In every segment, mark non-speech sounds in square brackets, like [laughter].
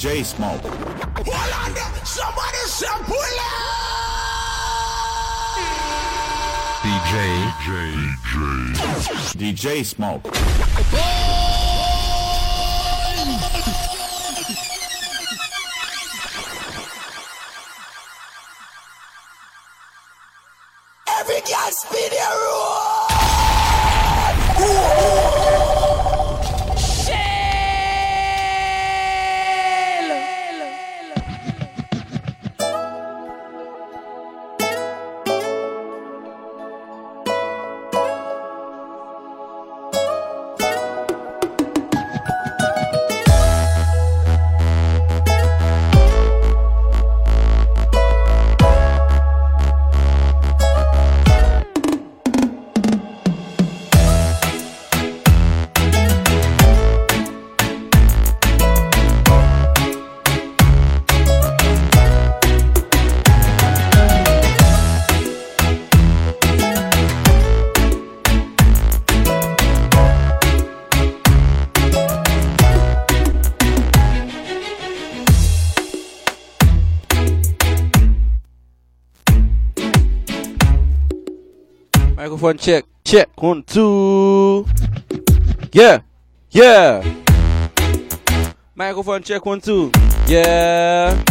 DJ Smoke. Hold on there. Somebody say pull DJ, DJ, DJ Smoke. Microphone check, check, one, two. Yeah, yeah. Microphone check, one, two. Yeah.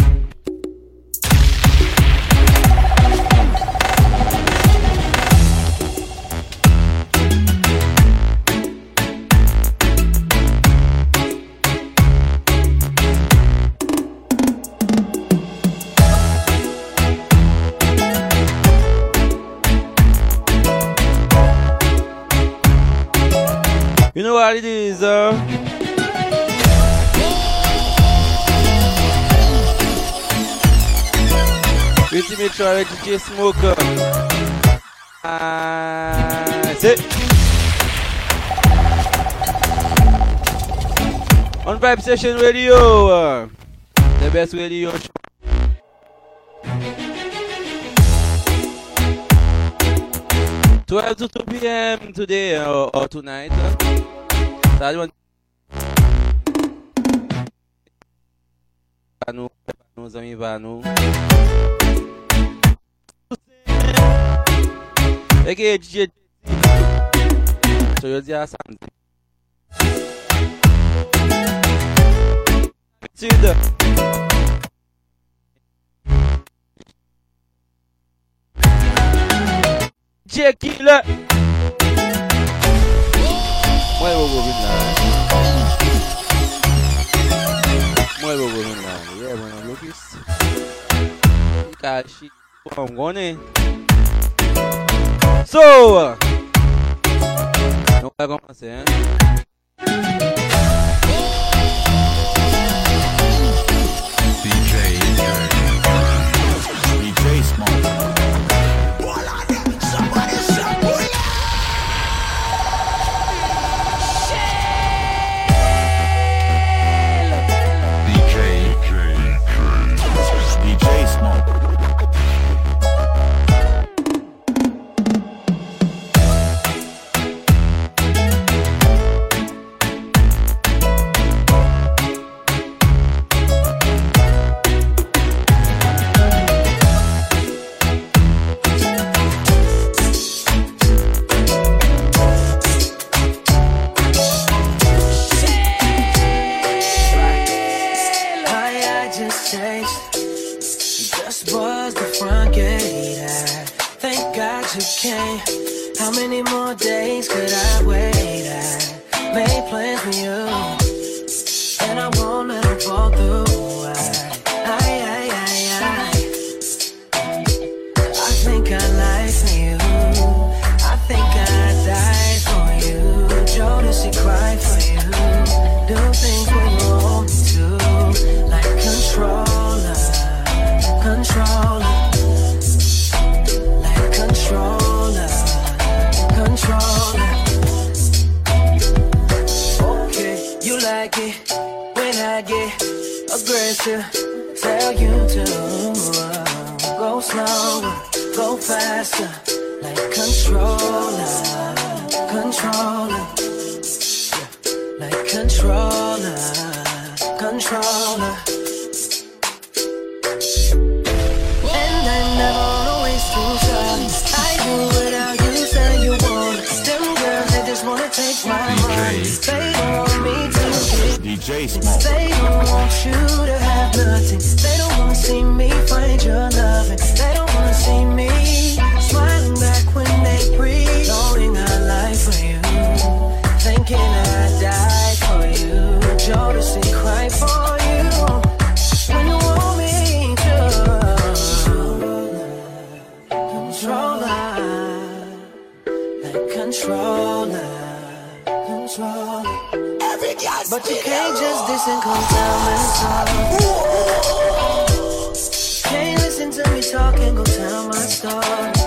Know what it is, uh? Sure I DJ Smoker. Ah, c'est. On Vibe Session Radio. uh, The best radio show. Twelve to two p.m. today uh, or tonight. uh. aniversário no nos amivano é que DJ sou eu de assando tida DJ Killer. Mwen yo go vin nan. Mwen yo go vin nan. Ye mwen an lokis. Mika shi pou an gwane. So! Nou ka komanse, hein? Aggressive. Tell you to go slower, go faster, like controller, controller, yeah, like controller. Get Smoke. they don't want you to have nothing. They don't wanna see me find your loving. They don't wanna see me But you can't just diss and come tell me so. Can't listen to me talk and go tell my story.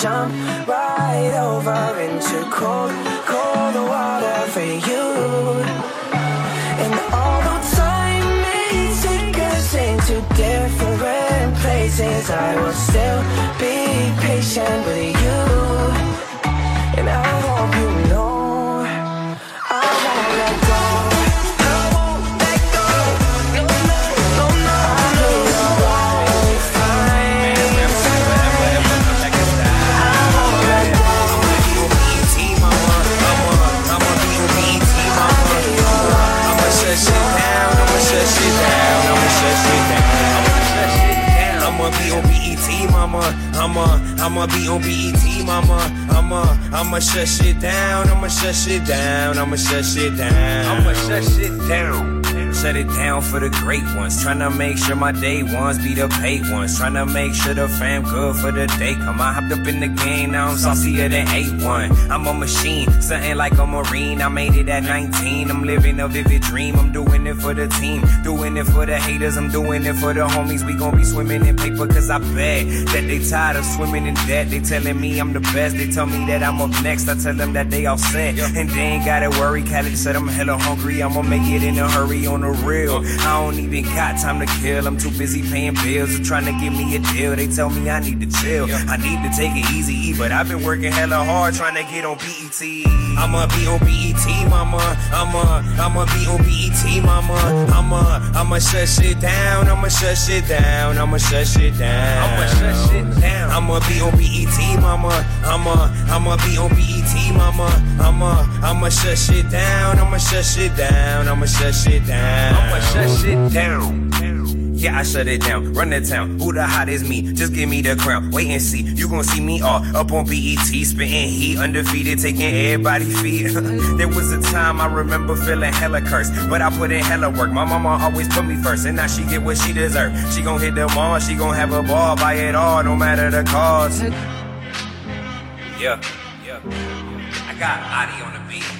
Jump right over into cold, cold water for you. And although time may take us into different places, I will still be patient with you. BET. I'ma, I'ma be on BET, mama. I'ma, I'ma shut shit down. I'ma shut shit down. I'ma shut shit down. I'ma shut shit down. Shut it down for the great ones. Tryna make sure my day ones be the paid ones. Tryna make sure the fam good for the day. Come I hopped up in the game, now I'm saucier than 8-1. I'm a machine, something like a marine. I made it at 19. I'm living a vivid dream. I'm doing it for the team, doing it for the haters. I'm doing it for the homies. We gon' be swimming in paper, cause I bet that they tired of swimming in debt. They telling me I'm the best. They tell me that I'm up next. I tell them that they all set. And they ain't gotta worry. Khaled said I'm hella hungry. I'ma make it in a hurry on the real. I don't even got time to kill. I'm too busy paying bills or trying to give me a deal. They tell me I need to chill. I need to take it easy, but I've been working hella hard trying to get on BET. I'ma be on BET, mama. I'ma, I'ma be on BET, mama. I'ma, I'ma shut shit down. I'ma shut shit down. I'ma shut shit down. I'ma shut shit down. I'ma be on BET, mama. I'ma, I'ma be on BET, mama. I'ma, I'ma shut shit down. I'ma shut shit down. I'ma shut shit down. I'ma shut shit down. Yeah, I shut it down. Run the town. Who the hot is me? Just give me the crown. Wait and see. You gon' see me all up on BET, spitting heat, undefeated, taking everybody feet. [laughs] there was a time I remember feeling hella cursed, but I put in hella work. My mama always put me first, and now she get what she deserve. She gon' hit them all. She gon' have a ball, buy it all, no matter the cost. Yeah, yeah. I got Adi on the beat.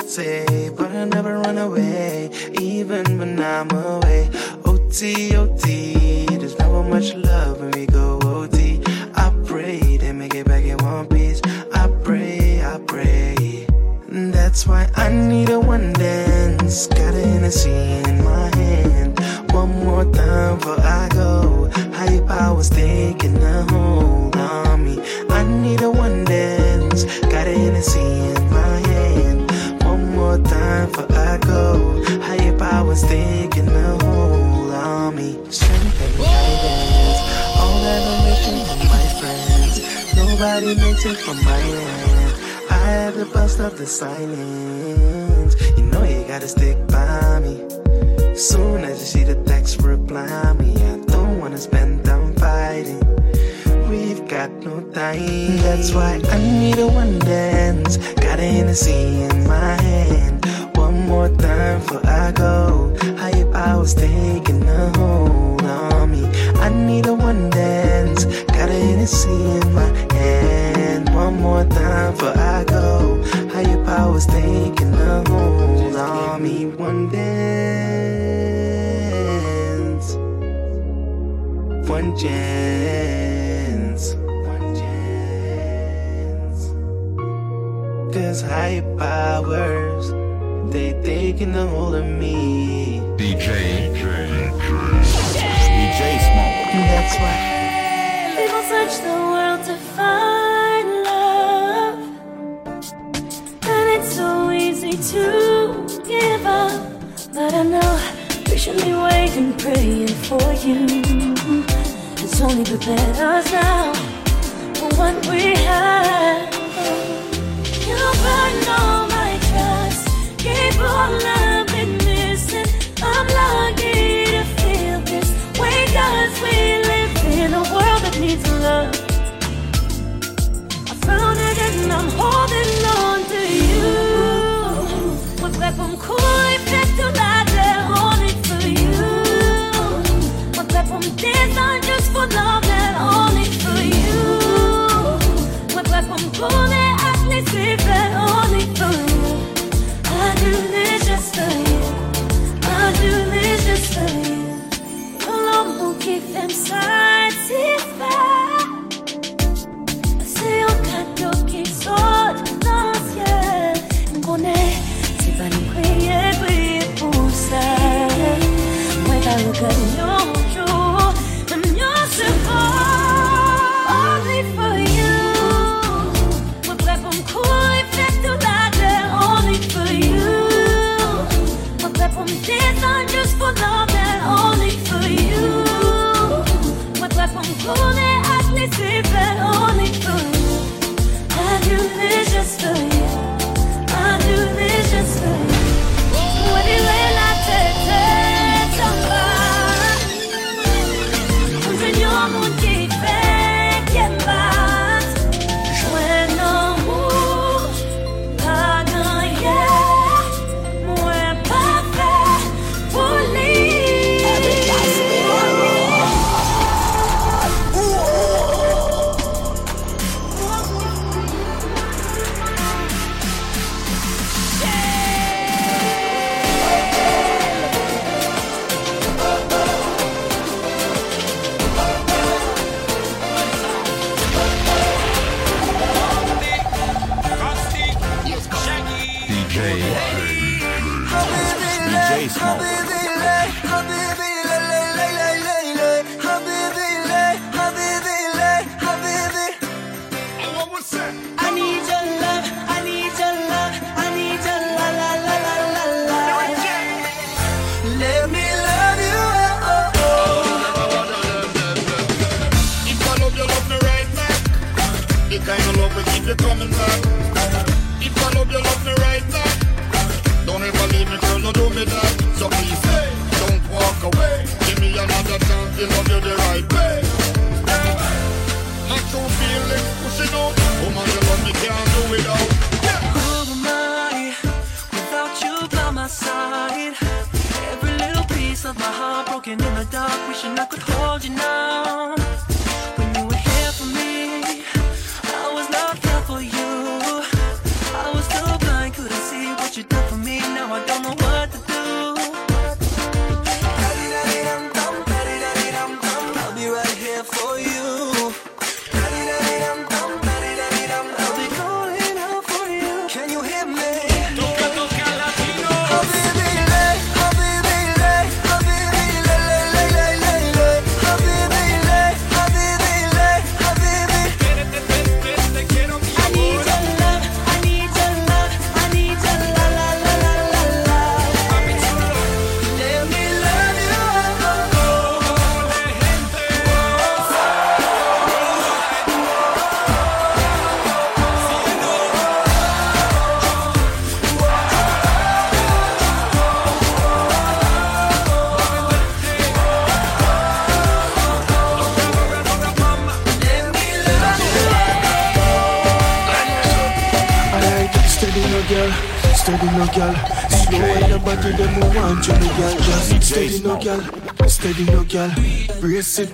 But I never run away, even when I'm away. OT, OT, there's never much love when we go OT. I pray they make it back in one piece. I pray, I pray. That's why I need a one dance. Got an Hennessy in my hand. One more time before I go. Higher powers taking a hold on me. I need a one dance. Got an Hennessy in time before I go. Higher powers taking hold on me. Strength and guidance. All adoration from my friends. Nobody makes it from my end. I had to bust up the silence. You know you gotta stick by me. Soon as you see the text, reply me. I don't wanna spend time fighting. We've got no time. That's why I need a one dance. Got a Hennessy in my hand. One more time before I go. Higher powers taking a hold on me. I need a one dance. Got a Hennessy in my hand. One more time before I go. Higher powers taking a hold on me. One dance. One chance. Cause higher powers, they taking a hold of me. DJ, DJ DJ, DJ Smoke. That's why. People search the world to find love, and it's so easy to give up. But I know patiently waiting, praying for you. It's only prepared us now for what we have. You burn all my trust, gave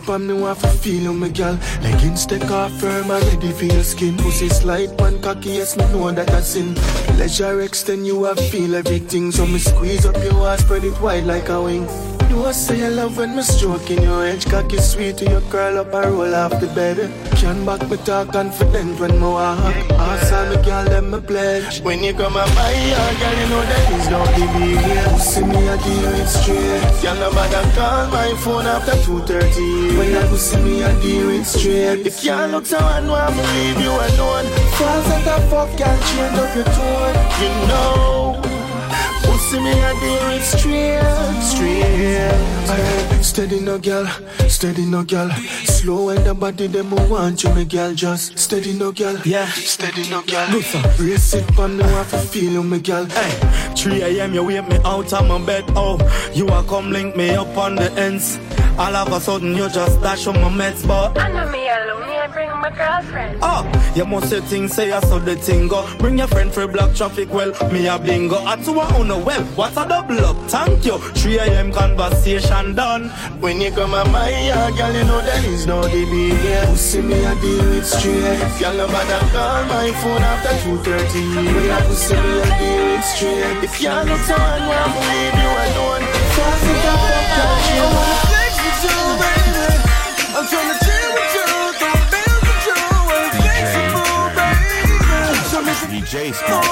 For me, want to feel you, my girl. Leggings take off firm, and ready for your skin. Pussy slide, one cocky, yes, me know that I sin. Pleasure extend, you have feel everything. So me squeeze up your ass, spread it wide like a wing. You I say I love when me stroking your edge Cocky sweet to you curl up and roll off the bed Can back me talk confident when me walk. Ask all me girl them me pledge. When you come at my yard girl you know that is no big You see me I deal it straight. Y'all no bother call my phone after 2.30 When I go see me I deal it straight. If y'all look so I know I'ma leave you alone. Falls like a fuck can't change up your tone. You know Pussy me a deal it straight, straight. Alright, steady no girl, steady no girl. Slow and the body them who want you, me girl. Just steady no girl, Yeah. steady no girl. Good sir. Brace it for me, want to feel you, me girl. Hey, 3 a.m. you wake me out of my bed. Oh, you are come link me up on the ends. All of a sudden you just dash on my meds, but I know me my girlfriend. oh, you must say things say I saw the thing go. Bring your friend for block traffic. Well, me a bingo. I two a uno well. What a double up? Thank you. 3 a.m. conversation done. When you come at my yard, girl, you know that is no the big yeah. Pussy me a deal it straight. Y'all no bother call my phone after 2.30. When I pussy me a deal it straight. If y'all no time, well, I'ma leave you alone. Fast as a fuck, girl, she wanna flex you, me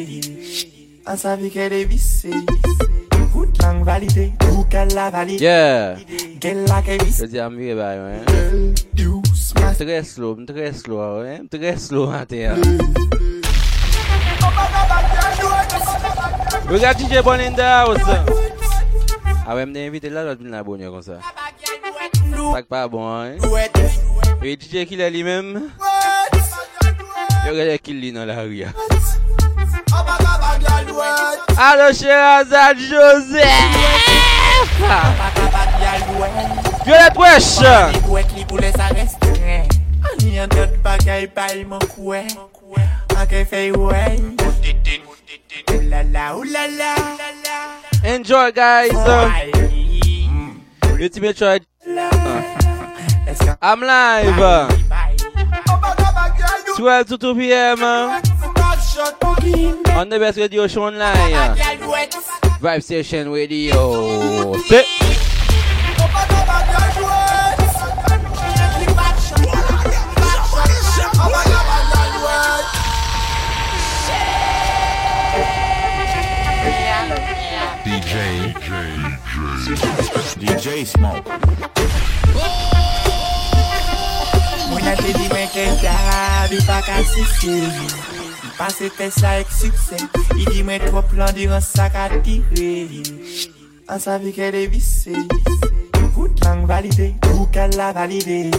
An savi ke de vise Kout lang valide Kou ka la valide. Yeah. Gel la ke vise. Yo di amire bay wè Mtre slow, mtre slow wè Mtre slow an te ya We DJ Bon in the house A wè mde invite la lot bin la bonye kon sa Sak pa bon Yo DJ ki la li mèm Yo gade ki li nan la ria Alo Sherazad Joseph. Violet wesh. Enjoy guys. Ultimate Choice I'm live. 12 to 2 p.m. On the best radio show online. Vibe Station Radio. Sit. DJ, DJ, Smoke. Mwen a te di ke pa ka sisi. Pase te sa ek suksen I di mwen tro plan diran sa ka tire An sa vi ke devise Kout lang valide Kou ke la valide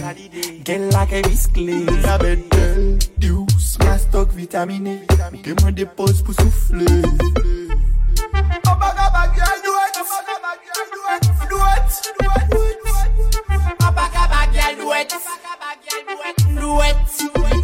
Gel la ke viskle La bedel Dius Mastok vitamine Ke mwen depose pou souffle An oh, baga bagya nouet An baga bagya nouet Nouet oh, An baga bagya nouet Nouet Nouet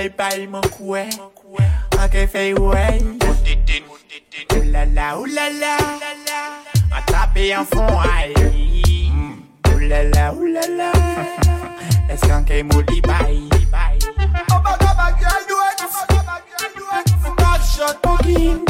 bagay bay man kwe Ake fey wey Oulala, oulala An tape an fon ay mm. Oulala, oulala Eskan ke mou li bay Obaga bagay duet Back shot. Pou ginde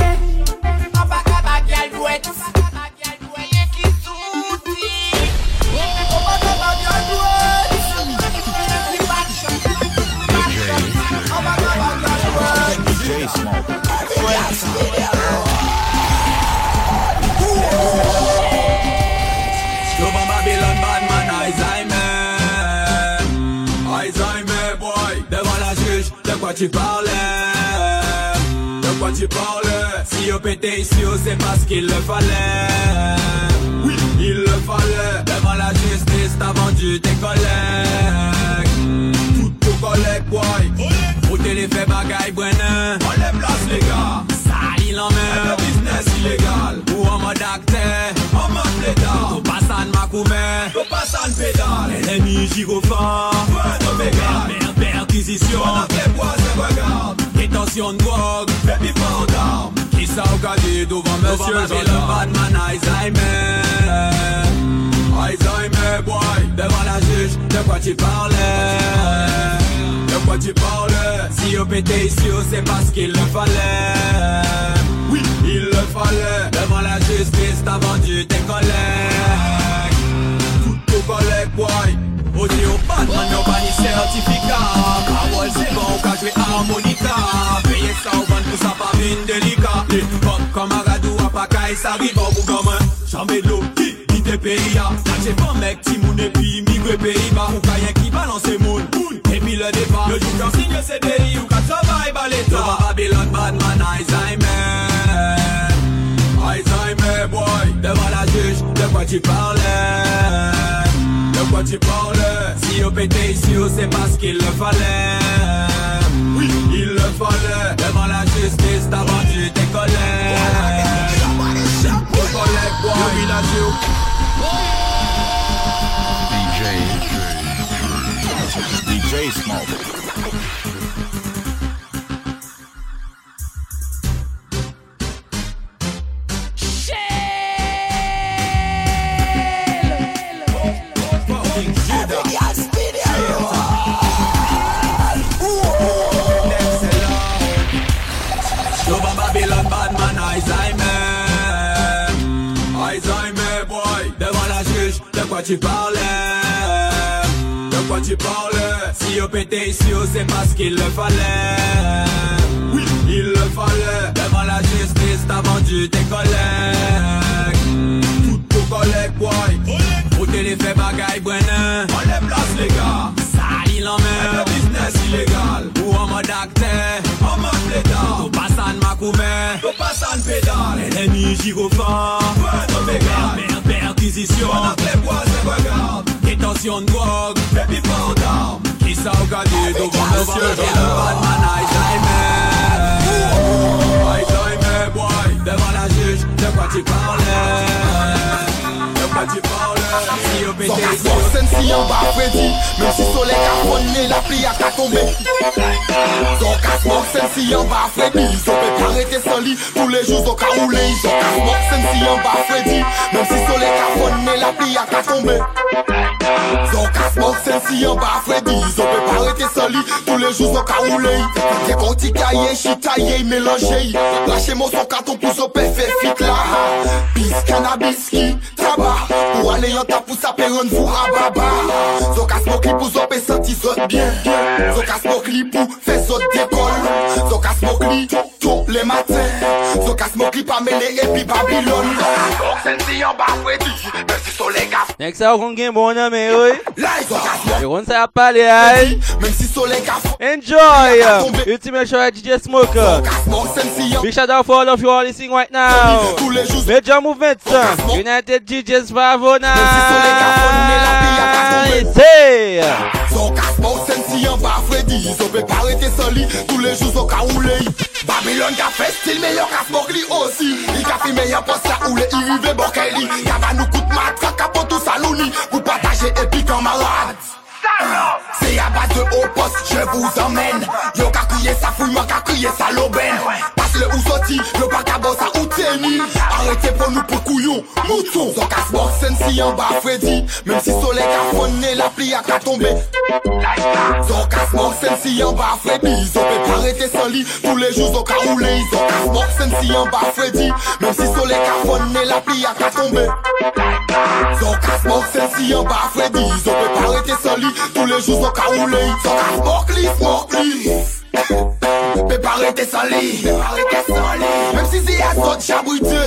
tu parlais? De quoi tu parlais? Si on pétait ici, on sait qu'il le fallait. Oui, il le fallait. Devant la justice, t'as vendu tes collègues. Toutes tes collègues, boy. Pour les faits bagaille, Brennan. On les place, les gars. Ça, il en met. Business illégal. Ou en mode acteur. En mode pédale. Au passant de ma coumée. Au passant de pédale. L'ennemi gyrophare. Non, l'inquisition Pendant que les bois se regardent de drogue. Les pifres en armes Qui devant monsieur Devant le Batman Alzheimer. Alzheimer boy. Devant la juge De quoi tu parlais? De quoi tu parlais? Si on pétait ici C'est parce qu'il le fallait. Oui il le fallait. Devant la justice T'as vendu tes collègues. Mmh. Toutes tes collègues boy. Atman yo bani sertifika Karol se bon ou ka jwe harmonika Peye sa ou ban pou sa pa vin delika Le kom kamaradou apakay sa ribo Ou gaman chanbe lo ki bite peyi ya Nache pan mek ti moun epi migwe peyi ba Ou kayen ki balanse moun Epi le deba Le jou kan signe se deyi ou ka travay ba leta Yo ba Babylon badman Alzheimer. Alzheimer boy. Devant la juge de quoi tu parlais? De quoi tu parlais? On pétait ici, on sait pas ce qu'il le fallait. Oui, il le fallait. Devant la justice, t'as vendu tes collègues. Tes collègues, boy Le village DJ. DJ Smoke. Quoi tu parlais? De quoi tu parlais? Si on pétait ici, on sait pas ce qu'il le fallait. Oui, il le fallait. Devant la justice, t'as vendu tes collègues. Toutes tes collègues, boy. Pour les faits bagaille, Brennan. On les place, les gars pile en mer. Et business illégal. Ou en mode acteur. En mode pas en macouvert. Ou pas en pédale. L'ennemi gyrophare. Ou un perquisition. On a fait bois et regarde. Détention de drogue. Et puis pas d'armes. Qui va le Alzheimer. Alzheimer boy. Devant la juge. De quoi tu parlais? Fok sen si yon ba fredi Men si sole ka fonne la pli a ka tombe Zon ka fok sen si yon ba fredi Zon pe parete soli Tous les jours zon ka roule Zon ka fok sen si yon ba fredi Men si sole ka fonne la pli a ka tombe Zon ka fok sen si yon ba fredi Zon pe parete soli Tous les jours zon ka roule Te konti kaye, chitaye, melange Lache mo son katon pou so pe fe fit la Pis, kanabis ki, traba Ou ale yon renta pou sa peron vou rababa Zo ka smok li pou zo pe senti zot bien. Zo ka smok li pou fe zot dekol Zo ka smok li tou le maten Zo ka smok li pa mele epi Babylon Kok sen si yon ba fwe di, mersi sole ka Nek sa ou kon gen bon nan men oy Yo kon sa ap pale ay Enjoy! Ultimate show at DJ Smoker. Big shout out for all of you all listening right now. Major movement United DJs Bravo now Son ka spaw sen si yon ba Freddy Son pe parete soli, tou le jou son ka oule Babylon ka fe stil, men yon ka smog li osi Yon ka fi men yon pos la oule, yon rive boke li Yava nou kout matrak, kapotou salouni Pou pataje epi kamarad Se yaba de opos, je vous emmène. Yon ka kriye sa fouy, man ka kriye sa loben Le ou sorti, yo pas ka boss à ou tenir. Arrêtez pour nous pour couillon, mouton. Son casse box, si en bas Freddy. Même si soleil ka fonné, la pluie a ka tombé. Son casse box, si en bas Freddy. Zo peut pas arrêter sans lit, tous les jours zo ka roulé. Son casse box, si en bas Freddy. Même si soleil ka fonné, la pluie a ka tombé. Son casse box, si en bas Freddy. Zo peut pas arrêter sans lit, tous les jours zo ka roulé. Son casse box, lis, Pe pare te sali. Mem si zi a zot jabrite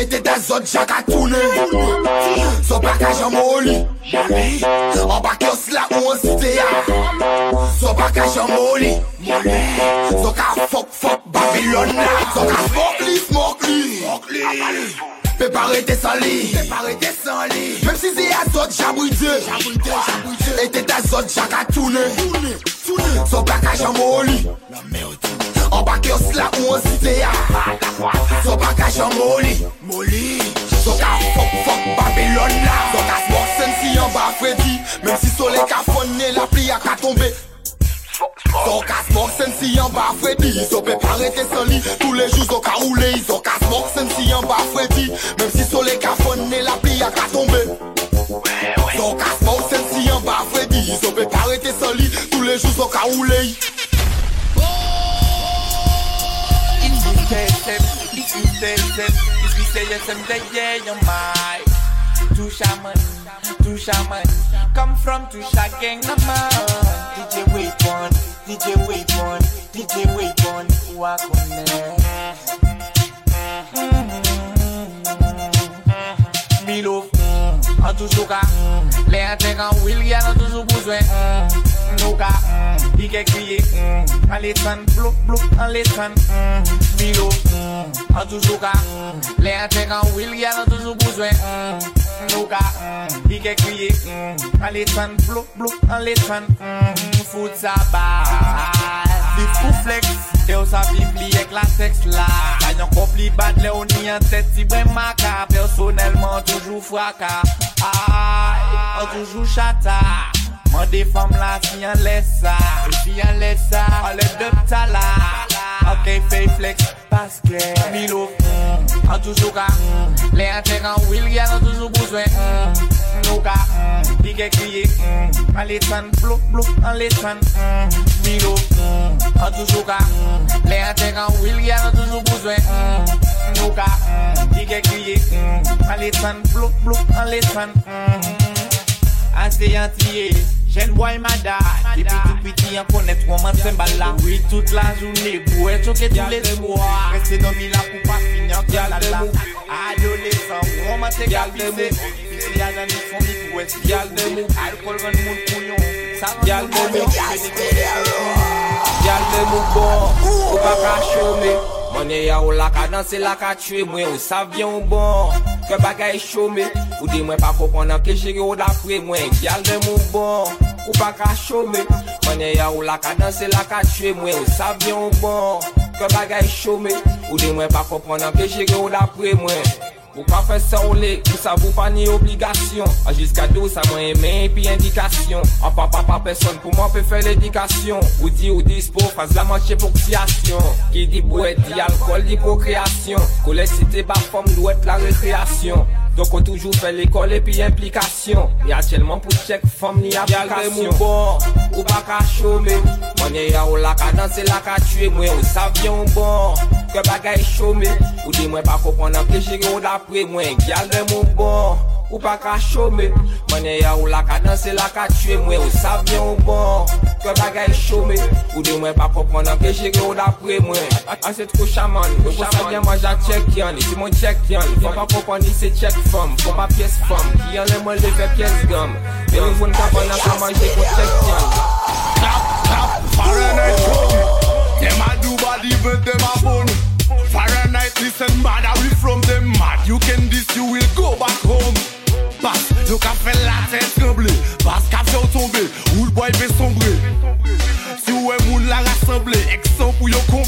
E te de zot jak a toune Zot baka jan moli An baka yo sla ou an site ya. Zot baka jan moli Zot ka fok fok Babylon Zot ka fok li smok li. Pe parete san li. Mem si zi a zot jabouide E te ta zot jaka toune. So baka jamo li. An baki os la ou an site ya. So baka jamo li. So ka fok fok Babylon la. So ka smok sen si an ba fredi Mem si sole ka fonne la pli a ka tombe. Son kasmok sen si yon ba Freddy. Iso pe parete son Tous les jours zo ka roule Iso kasmok sen si yon ba Freddy. Mem si sole ka fonne la pli a ka tombe Son kasmok sen si yon ba Freddy. Iso pe parete son Tous les jours zo ka come from two shaking, come on, DJ Waypon, DJ Waypon, DJ Waypon Walk on there Me love, an toujou ka Le an tek an wil, yan an toujou bouzwen mm, Nou ka, i ke kriye mm, An le tan, blou, blou, an le tan mm, an toujou ka Le an tek an wil, yan an toujou bouzwen Nou ka, i ke kriye An le tan, blou, blou, an le tan mm, Fout sa ba Bif pou flex, te ou sa vif li ek la seks la yon kop li bad le ou ni an tet si bre maka Personelman toujou fraka Ay, an toujou chata. Man defam la si an lesa. Si an lesa, an le dep tala Ok, fey flex, paske Mi lou, an toujou ka Le an tek an wil, gyan an toujou bouzwen Nou ka, di ke kriye An letman, blou, blou, an letman Mi lou, an toujou ka Le an tek an wil, gyan an toujou bouzwen Nou ka, di ke kriye An letman, blou, blou, an letman An se yon tiye, jen boy mada Depi tout piti yon konet waman sen bala Oui tout la jounen, pou e choke tout les soa Reste nan mi la pou pa finyan ki ala la Adolesan, waman se kalpise Pisi yon nan yon fondi pou e si yon koule Alkol ven moun kouyon, sa ven moun moun Yal de mou bon, ou pa ka chome Konye ya ou la ka danse la ka tue mwen Ou sa vyen ou bon. Ke bagay chome Ou di mwen pa kopon nan ke plejiri ou da pre mwen e Gyal dem ou bon. Ou pa ka chome Konye ya ou la ka danse la ka tue mwen Ou sa vyen ou bon. Ke bagay chome Ou di mwen pa kopon nan ke plejiri ou da pre mwen. Ou pa fè sa ou lek, ou sa vou pa ni obligasyon A jiska do sa mwen eme pi indikasyon. A pa pa pa person pou mwen pe fè l'edikasyon. Ou di ou dispo, faz la manche pou kriasyon Ki di bouet, di alkol, di prokreasyon. Kolek si te ba fòm, lou et la rekreasyon. Donk ou toujou fè l'ekol epi implikasyon. Ya chelman pou chek fòm ni aplikasyon. Yal remou bon, ou pa ka chome. Mwenye ya ou la ka danse, la ka tue. Mwen ou sa vyon bon, ke bagay chome. Ou di mwen pa kopon an plejere ou da apre mwen Gyal de mou bon, ou pa ka chome Mwenye ya ou la ka danse, la ka tue mwen Ou sa vyen ou bon, ke bagay chome Ou de mwen pa pop mwen anpeje ke ou dapre mwen. An se tro chaman, ou pou sa vyen mwen ja chek yon Si mwen chek yon, fwa pa pop mwen ni se chek fom Fwa pa piyes fom, ki yon le mwen le fe piyes gom Mwen yon voun ka pon anpe manje kon chek yon. Tap, tap, faren e chome. Dem a du badi ven dem a boni listen bad I will from them mad. You can this you will go back home. Passe, yo ka fait la tête trembler Passe ka fait tomber Roule boy fait sombrer Si ou est moun la rassembler Exen pou yo combler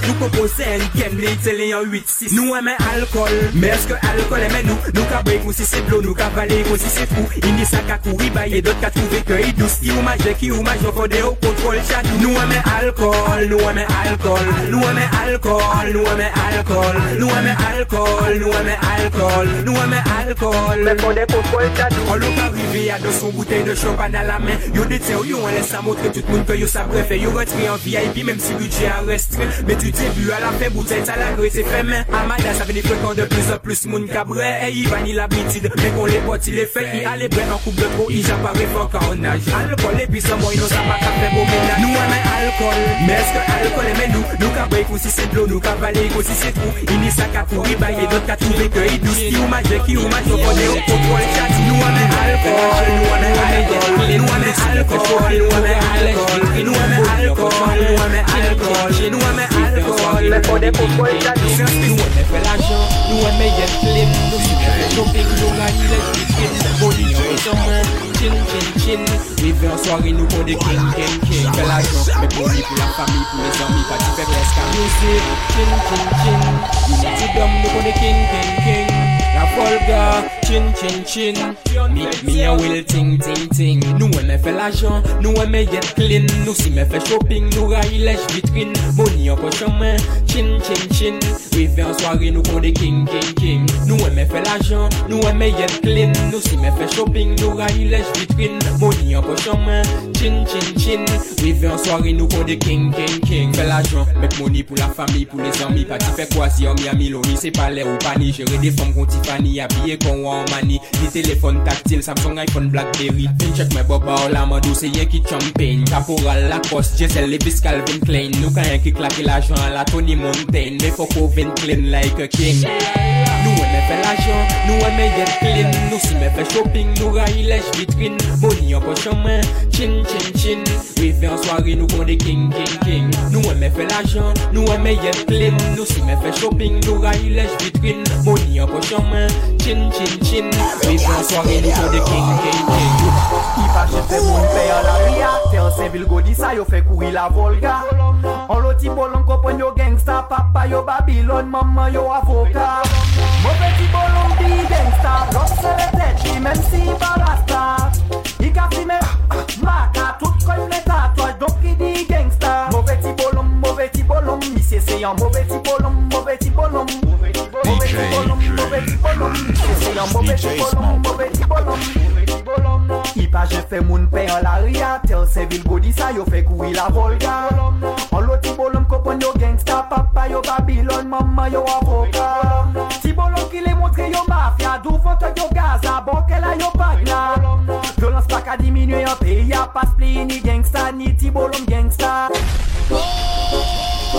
Nou kompose en kem li tele yon 8-6 Nou eme alkol, me eske alkol eme nou. Nou ka brek ou si se blou, nou ka vale ou si se fou. Ini sa ka kouri baye, dot ka trouve ke yi dous Ki ou maje, ki ou maje, fode ou kontrol chatou Nou. Eme alkol, nou eme alkol. Nou eme alkol, nou eme alkol. Nou eme alkol, nou eme alkol. Nou eme alkol, me fode kontrol chatou On lou ka rive ya dos, son bouteille de champagne a la men Yo dete ou yo an lesa motre tout moun ke yo sa prefe Yo retri an VIP, mem si budget a restre Metu debu à la fe boutel sa la Amada sa veni frekant de plus en plus moun kabre E yi vani la bitid, men kon les pot il e fe Yi ale bre an koup de tro, yi japare fok an onaj Alkol e pi sa mwen, nou sa pa ka fe bo menaj Nou ame alkol, men eske alkol eme nou Nou ka brey kou si se kou si trou Ini sa ka tou, yi baye dot ka trouve ke ou maje, ki ou ou alkol Nou ame alkol, nou ame alkol aimons alcool Nous aimons alcool Mais pour des contrôles chat Nous aimons faire l'argent, nous aimons y être clean Nous aimons shopping, nous gagnons les tickets Body on summer, chin chin chin. La music, chin chin chin Unity dumb, nous pour des king king king a folga. Chin, chin, chin. Mi, mi a wil ting, ting, ting. Nou e me fe l'ajan, nou e me yet clean. Nou si me fe shopping, nou ra ilèj vitrin Moni an po chanmen, chin, chin, chin. We fe an soare nou konde king, king, king. Nou e me fe l'ajan, nou e me yet clean. Nou si me fe shopping, nou ra ilèj vitrin Moni an po chanmen, chin, chin, chin. We fe an soare nou konde king, king, king. Fe l'ajan, mek moni pou la fami, pou les ami Pati fe kwa si an mi ami loni Se pale ou pani, jere de fom konti fami company Habillé kon wan mani. Di telefon taktil Samsung, iPhone, Blackberry. Fin check me boba ou la mandou Se ye ki champagne. Kaporal la kos Jesel Levis Calvin Klein. Nou ka yon ki klake la jan La Tony Montaigne. Me foko vin clean like a king. Nou eme fe la jan Nou eme yet clean. Nou si me fe shopping Nou rayi lej vitrin Moni yon po chaman Chin chin chin. We fe an soare Nou konde king king king. Nou eme fe la jan Nou eme yet clean. Nou si me fe shopping Nou rayi lej vitrin Moni yon po chaman Chin, chin, chin. Mi en soare li to de king, king, king. Ki pa jete moun pe an la ria? Te an sevil godi sa yo fe kouri la volga. An loti bolon kopon yo gangsta Papa yo Babylon, maman yo avoka Mou peti bolon bi gangsta Lop se le tet li men si barasta I ka fi men maka Tout kon le tatouaj donk ki di gangsta. Mou peti bolon, mou peti bolon Misye se yon mou peti Bolon, mouve ti bolon mouve ti bolon, ti bolon la fè moun pe an la ria. Tel se vil godi sa yo fè koui la volga. An lo ti bolom kopon yo gangsta. Papa yo Babylon, mama yo avoka Ti bolom ki le montre yo mafia. Dou fote yo Gaza, bonke la yo bagna. Violence pa ka diminue an pe Ya pas pli ni gangsta, ni ti bolom gangsta.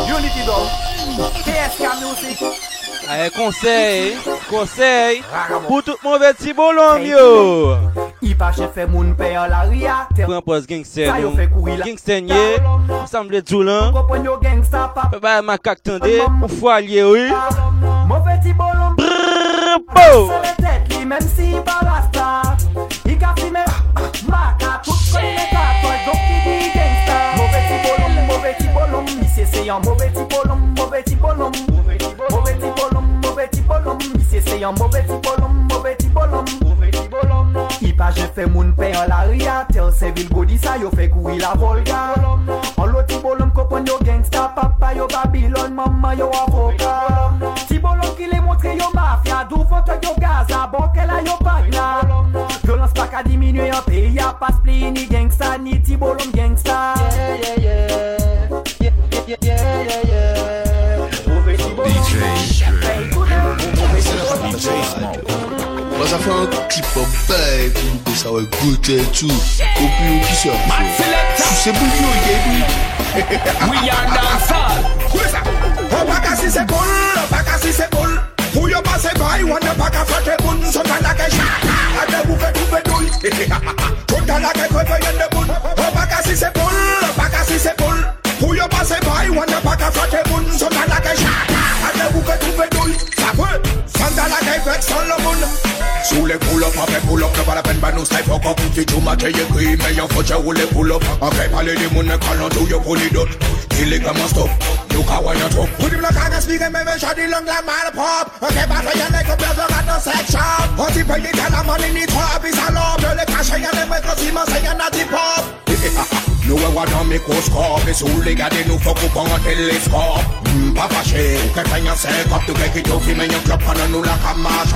Unity dog TSK Music Aye konsey, konsey, pou tout mouve ti bolon yo. Ipa chefe moun pe yo la ria. Pren pos gangster yo, gangster nye, samble djoulan. Pe baye makak tende, ou fwa liye yo. Mouve ti bolon, brrrr, pou. Se le tet li menm si pa rasta. I ka fi menm, maka tout kon le katoy, donk ki di gangster. Mouve ti bolon, mouve ti bolon, misye se yon mouve ti bolon, mouve ti bolon. yon mouve ti bolom, mouve ti bolom Mouve ti bolom. Nan pa jen fe moun pe yon la ria Tel se vil godi sa yo fe koui la volga. An lo ti bolom kopon yo gangsta Papa yo Babylon, mama yo avoka. Ti bolom ki le montre yo mafia Dou fote yo gaza, bonke la yo bagna. Violans pa ka diminue yon pe Ya pas pli ni gangsta, ni ti bolom gangsta. Yeah, Yeah, yeah, yeah Yeah, yeah, yeah, yeah. Mwen sa fè an klip an bay pou nou pe sa wè gote tou Ou pi ou ki se an fè Sou se bou yo ye bi We are dansal O baka si se bol, o baka si se bol Ou yo pa se bay, wane baka fate bun Sotan la ke chaka, ate wou fe tou fe dul Sotan la ke kwe fe yende bun O baka si se bol, o baka si se bol Pou yo pase bay, wan yo paka fate bun Sotan la ke shaka, ade buke tupe dul Sakwe, santa la ke vex son lo mun Sous les pull up, après pull up, ne pas la peine, bah nous style fuck up. Si tu m'as taillé gris, mais y'en faut ou les pull up. Après parler des mounes, quand on tout yo pour les d'autres Il est comment stop, you can wine up. Put him like I can speak and maybe shot the long like my pop. Okay, but for your neck, up there, got no sex shop. On t'y paye, t'as la money, ni trop, puis ça l'homme Le cash, y'en a mettre, si m'en c'est y'en a des pop [laughs] Nous, on voit dans microscope. Et sous les gars, nous faut qu'on prend un télescope Hmm, Pas fâché, quelqu'un y'en sait Comme tout quelqu'un qui t'offre, mais y'en club, pendant nous la camage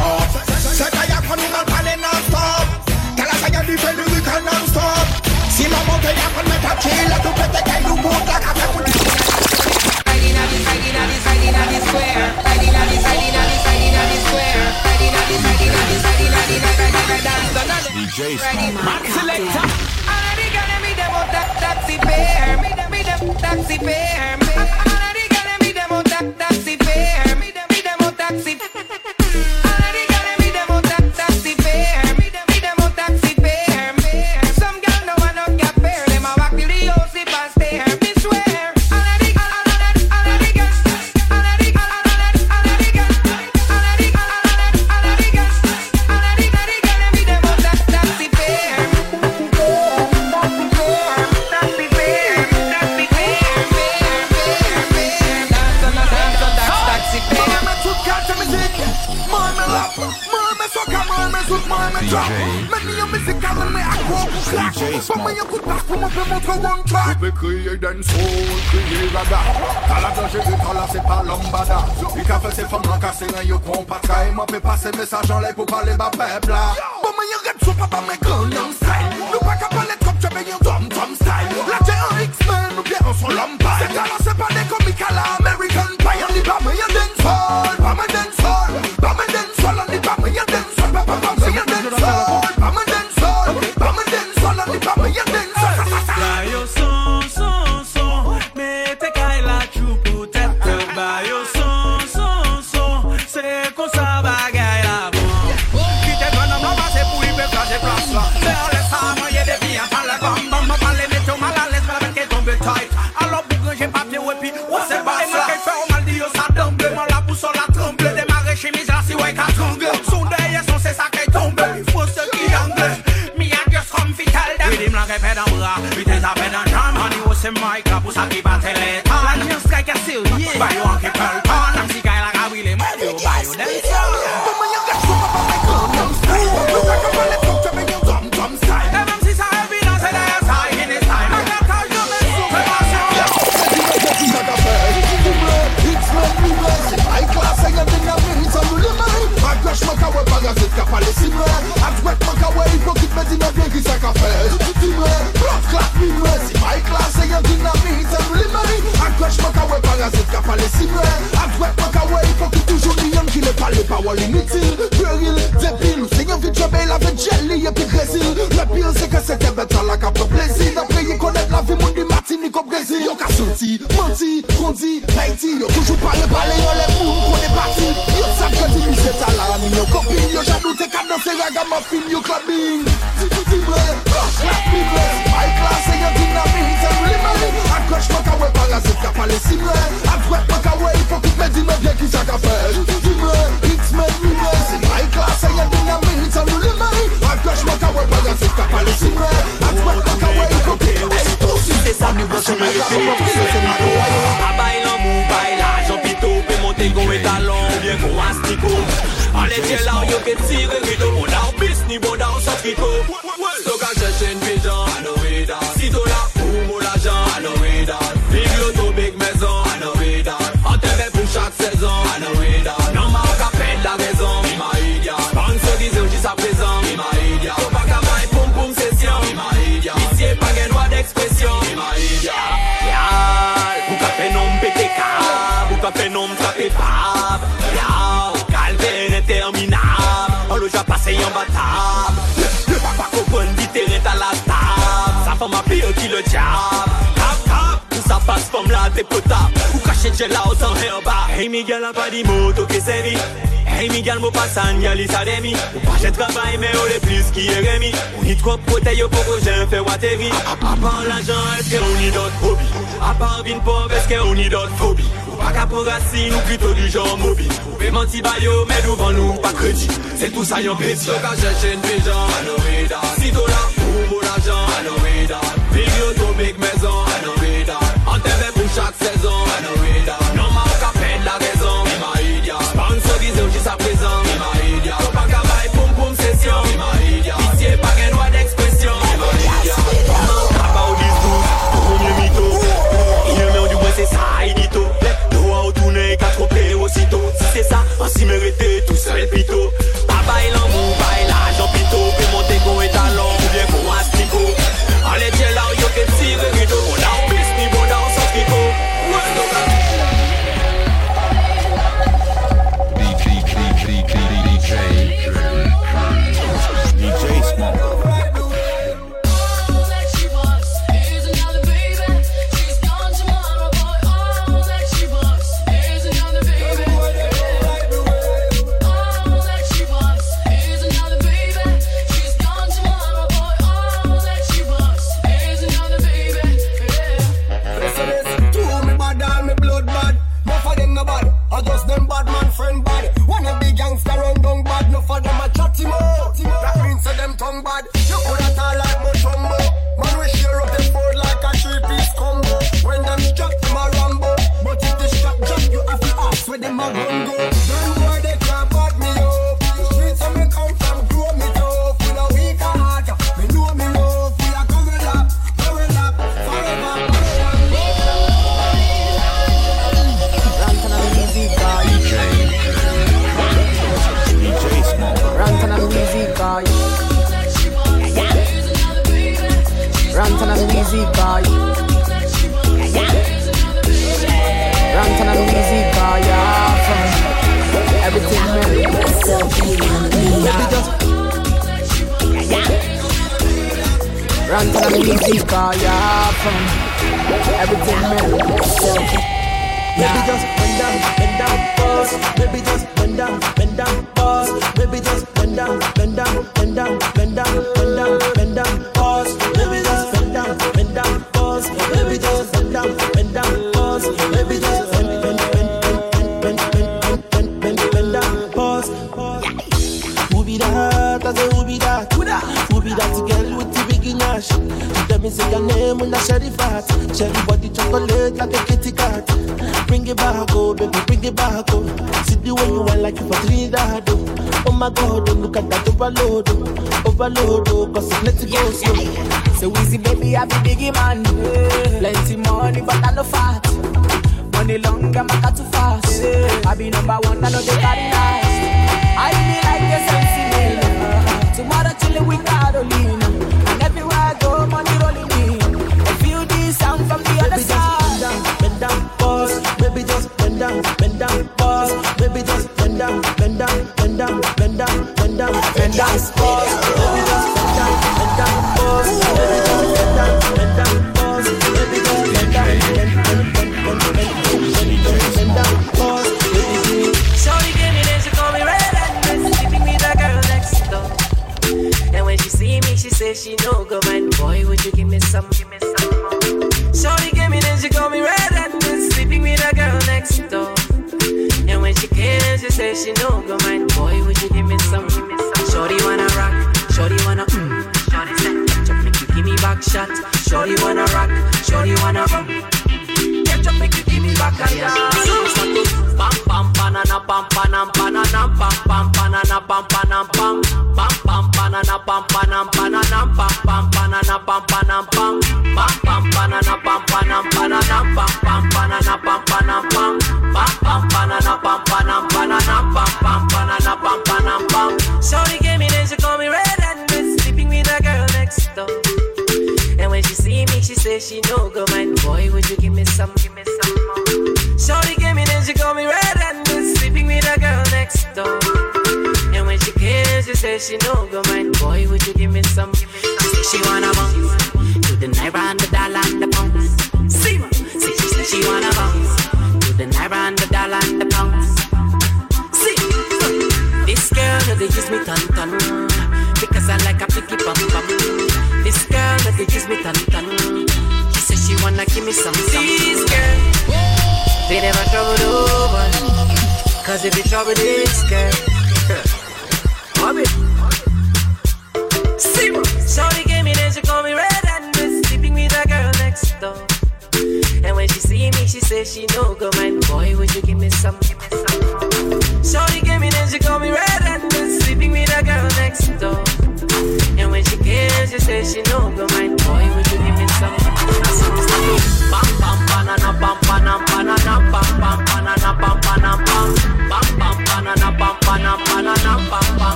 C'est ta y'a qu'on nous mal parler non-stop. T'as la saga du fait du week-end non-stop. Si ma monte y'a qu'on met à chill Tout pété qu'elle nous monte la café pour DJ Smoke. Selector. Taxi fare, me dem, me dem, taxi fare, me. All of the gyal dem, me dem on ta- taxi fare, me dem, me dem on taxi. Kriye den soul, kriye rada Talata jezi tala se pa lambada. I ka fe se fam lan kase nan yo kon patra E mwen pe pase mesaj an pepla Bon men yon red sou pa pa men Gangnam style yon tom tom style. La te an X-Men bien son pale si mre Ak jwet man ka we hipokit me di me vye ki sa ka fe. Di mre, blot klap mi mre Si may e klap se yon dinami Hitem li meri Ak gwech man ka we parazit ka pale si mre Ak jwet man ka we hipokit toujou ni yon ki le pale Pawol inutil, peril, debil Se yon vi djebe la ve jeli epi gresil Le pil se ke se te betan la ka pe plezil. dezi Yo ka senti, manti, kondi, naiti Yo toujou pale pale, yo le moun konen pati Yo sa kredi mi se talan Yo kopi, yo janoute ka danse raga ma film Yo klabing, di di di bre La pi bre, my class e yon dinami Hitem li mali, akroch mwen ka we parazit Ka pale si bre, adwet mwen ka we Ifo kout me di me bie ki sa ka fe Di di di bre, hits me mi bre Se my class e yon dinami Hitem li mali, akroch mwen ka we parazit Ka pale si bre, se me define A bailan mou baila Jampito pe monte kon etalon. Ou bien kon astiko Ale tje la yo get tire rido Bon dar ni bon dar sa triko t'es potable Ou cacher de là autant en bas Hey Miguel n'a pas dit moto que c'est vie Hey Miguel m'a pas ça sans y'a l'issa d'émi Ou pas j'ai travail mais on est plus qui est remi On y trop poté yo pour que j'en fais what every A part l'argent est-ce qu'on y d'autres hobbies A part vin pauvre est-ce qu'on y dort d'autres phobies pas qu'à pour racine ou plutôt du genre mobile. Vous pouvez mentir, bayo, mais devant nous pas crédit. C'est tout ça, y'en pétit. Donc, à chercher une pigeon, à nos rédacts. Si tout là, pour mon argent, à nos rédacts. Vigno, ton mec, maison, à nos chaque saison. Manouida, non manque à peine la raison. Imaïdia, sponsorisé jusqu'à présent. Imaïdia, faut pas qu'à bail poum session. Imaïdia, ici pas un droit d'expression. Imaïdia, manque à pas au discours, premier mytho. Il met du moins c'est ça, il dit tout. Droit au qu'à tromper aussitôt. Si c'est ça, ainsi mérité, tout seul pito.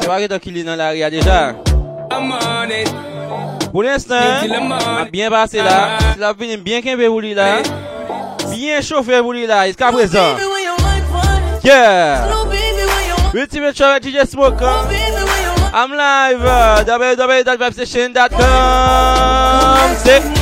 Se wak eto ki li nan la ria deja. Pou l'instant A bien pase la. Se la vini bien kenbe pou li la. Bien chofe pou li la Iska prezan Yeah. Ultimate Chore DJ Smoke I'm live. Www.vibestation.com Sek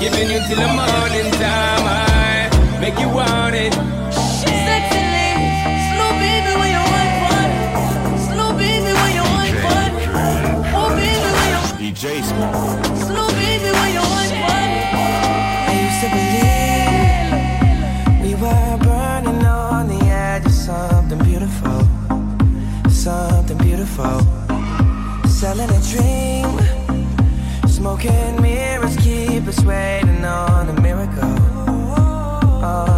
Giving you till the morning time, I make you want it. DJ Small. We were burning on the edge of something beautiful, something beautiful. Selling a dream, smoking mirrors keep us waiting on a miracle. On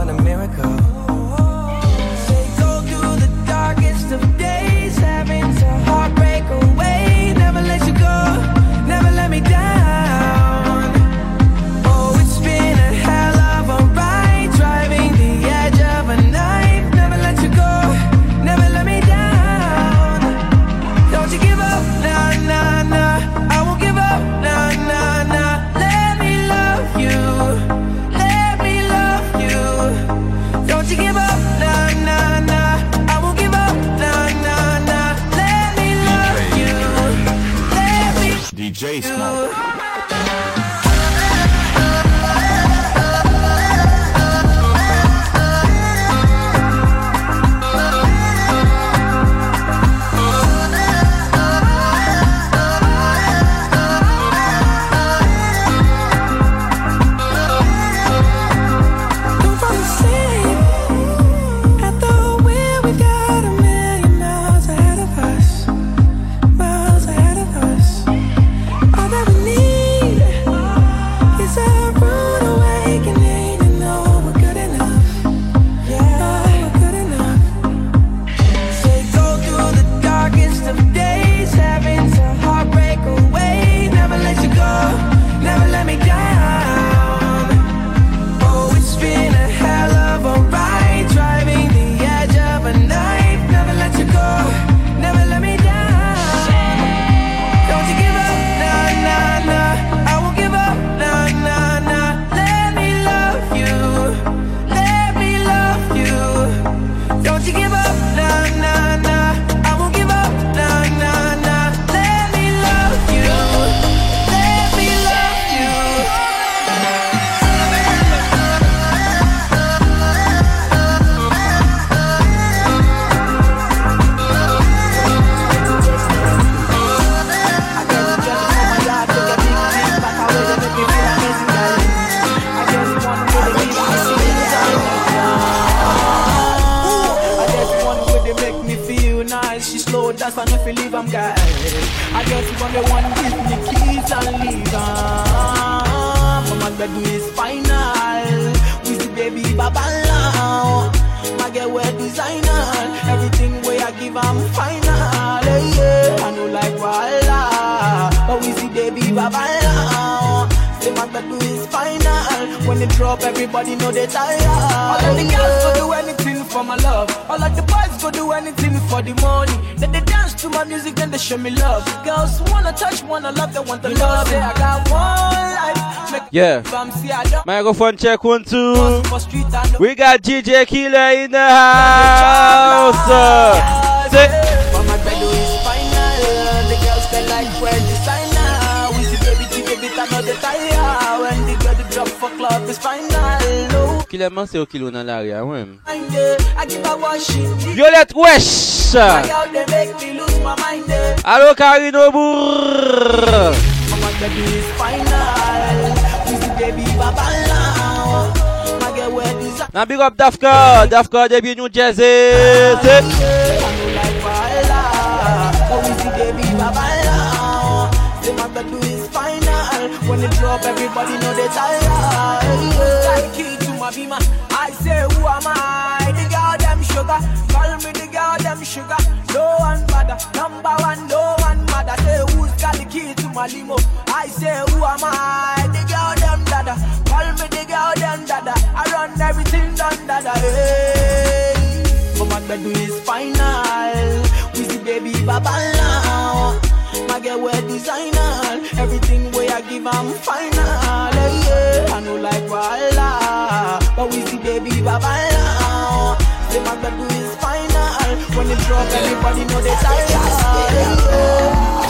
Yeah. them see I don't Microphone check one, two. for street and We got DJ Killer in the house. Uh. Say, For my bed is final. The girls they like wear designer. We see baby G, baby, I know they tire. When the girl they drop for club is final. Oh, Killer man, c'est au oh, kilo dans l'arrière, ouais. mind it. I give a worship. Violette Wesh. My girl they make me lose my mind. Allo Karino Bourr. My baby is final. Now. Big up Dafka. Dafka debut New Jersey. When they drop, everybody know they tired. Key to my beamer. I say, who am I? The girl them sugar. Call me the girl them sugar. No one bother. Number one, no one mother. Say, who's got the key to my limo? I say, who am I? The girl dada. Call me the girl them dada. I run everything done dada. Hey. But my bed is final. We see baby baba now. My girl wear designer. Everything way I give I'm final. Hey, yeah. I know like Walla. But we see baby baba now. Say my bed is final. When they drop, everybody know they tired. Grips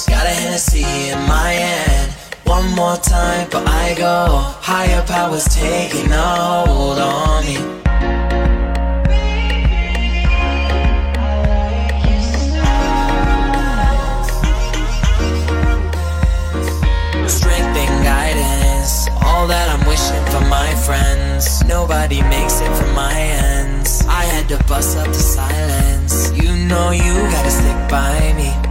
Hennessy in my hand. One more time, but I go. Higher powers taking a hold on me. Strength and guidance, all that I'm wishing for my friends. Nobody makes it from my ends. I had to bust up the silence. You know you gotta stick by me.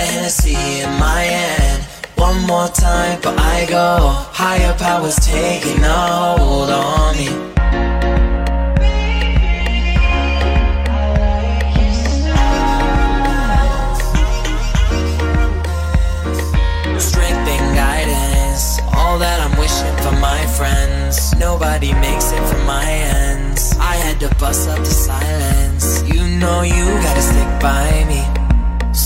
A Hennessy in my hand. One more time, but I go. Higher powers taking a hold on me. Strength and guidance, all that I'm wishing for my friends. Nobody makes it from my ends. I had to bust up the silence. You know you gotta stick by me.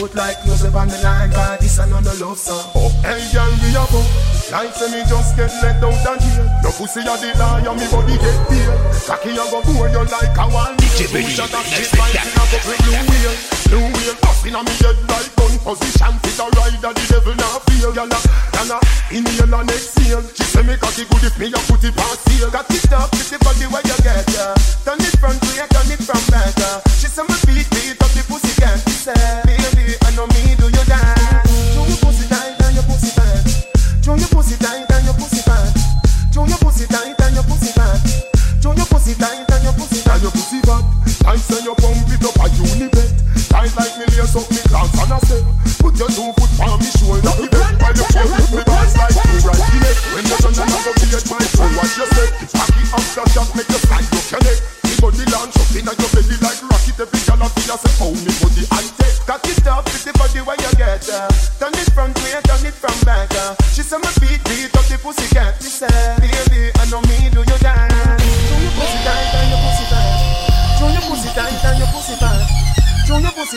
Cock up your foot like Joseph on the line, cause this another love song. Oh, hey, girl, we a go. Like say me just get let out and jail. Your pussy a the liar, me body get pale. Cocky a go bore you like a wall nail. DJ Benny, Two shot of let's straight make vibes that in a couple blue wheel. Blue wheel, bust in a me head like gun position. Fit a rider, the devil now feel. Gyal a, gyal a, inhale and exhale. She say me cocky good if me a put it on seal. Got it up, pretty body where you get ya. Turn it front way, turn it from back. She say me beat, beat up the pussy can't be said. Tight and you pump it up a unibet. Tight like me lace up me glance and I say, put your two foot on me shoulder. Event while you play with me dance like two right here. When you turn and I go beat my toe, what you say? Cocky after shot make you slide you connect. Me body launch up inna your belly like rocket. Every gyal a feel a say, oh me body I take. Cock it up with the body where you get. Uh. Turn it front way, turn it from back. Uh. She say my beat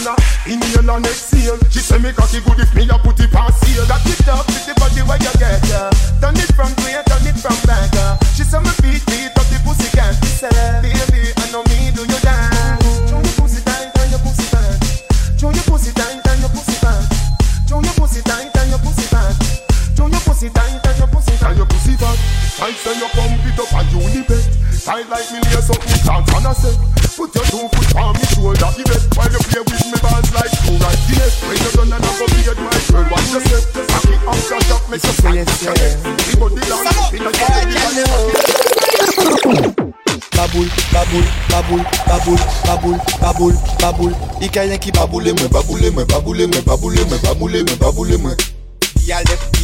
yana, inhale and exhale. She say me cocky good if me a put it on seal. Got it up Baboul, baboul, baboul, baboul, baboul, baboul, baboul Ikayen ki baboule mwen, baboule mwen, baboule mwen, baboule mwen, baboule mwen, baboule mwen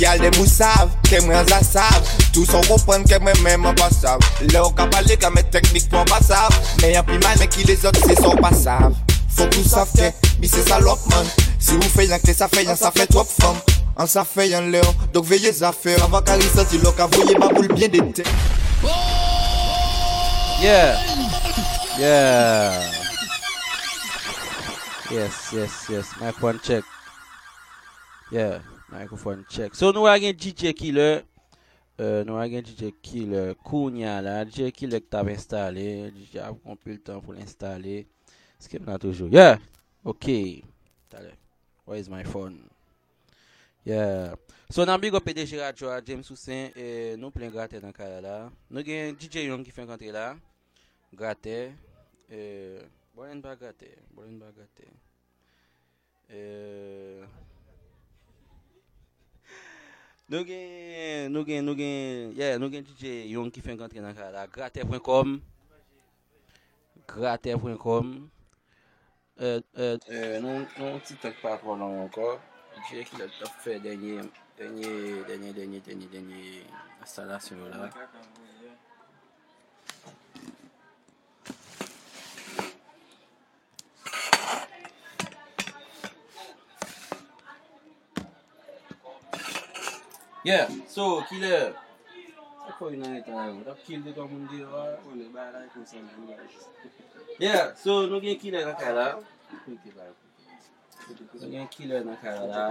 Yal de, mou sav, ke mwen za sav Tout son kompren ke mwen men mwen pa sav Le ou ka pale ka men teknik pou an pa sav Men yon pi mal men ki les ot se son pa sav Faut tout sav ke, mi se salop man Si ou fe yan ke sa fe yan, sa fe trop fam An sa fe yan le ou, dok veye zafer Avan ka risoti lo ka voye baboul bien dete Yeah. Yeah. Yes, yes, yes. Microphone check. Yeah, microphone check. So nou a gen DJ Killer. Uh, nou a gen DJ Killer Kounya la. DJ Killer ki tab installe. DJ ap kompil tan pou l'installe. Skip nan toujou. Yeah. Ok. Tale. Where is my phone? Yeah. So nan big up PDG Radio a James Soussaint. E nou plen grate nan kare la. Nou gen DJ Young ki fin kontre la. Grate. Eh, e, bolen bagate, bolen bagate. E, nou gen, nou gen, nou gen, yeah, nou gen DJ Young ki fen kontre nan kala. Grate.com Grater.com Euh, euh, euh, non, non, TikTok pa pou nan ankor. DJ ki la top fe denye, denye, denye, denye, denye, denye, instalasyon la. Di yo a? Yeah, so nou gen killer nan kala. Nou gen killer nan kala la.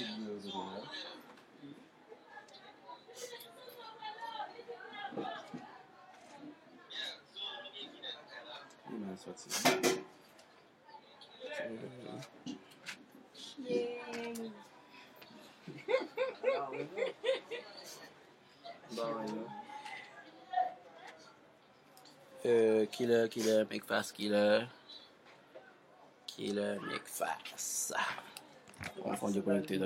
Yon mal sorti. Euh, killer, killer, McFace, killer. Killer, McFace. On va prendre des connectés,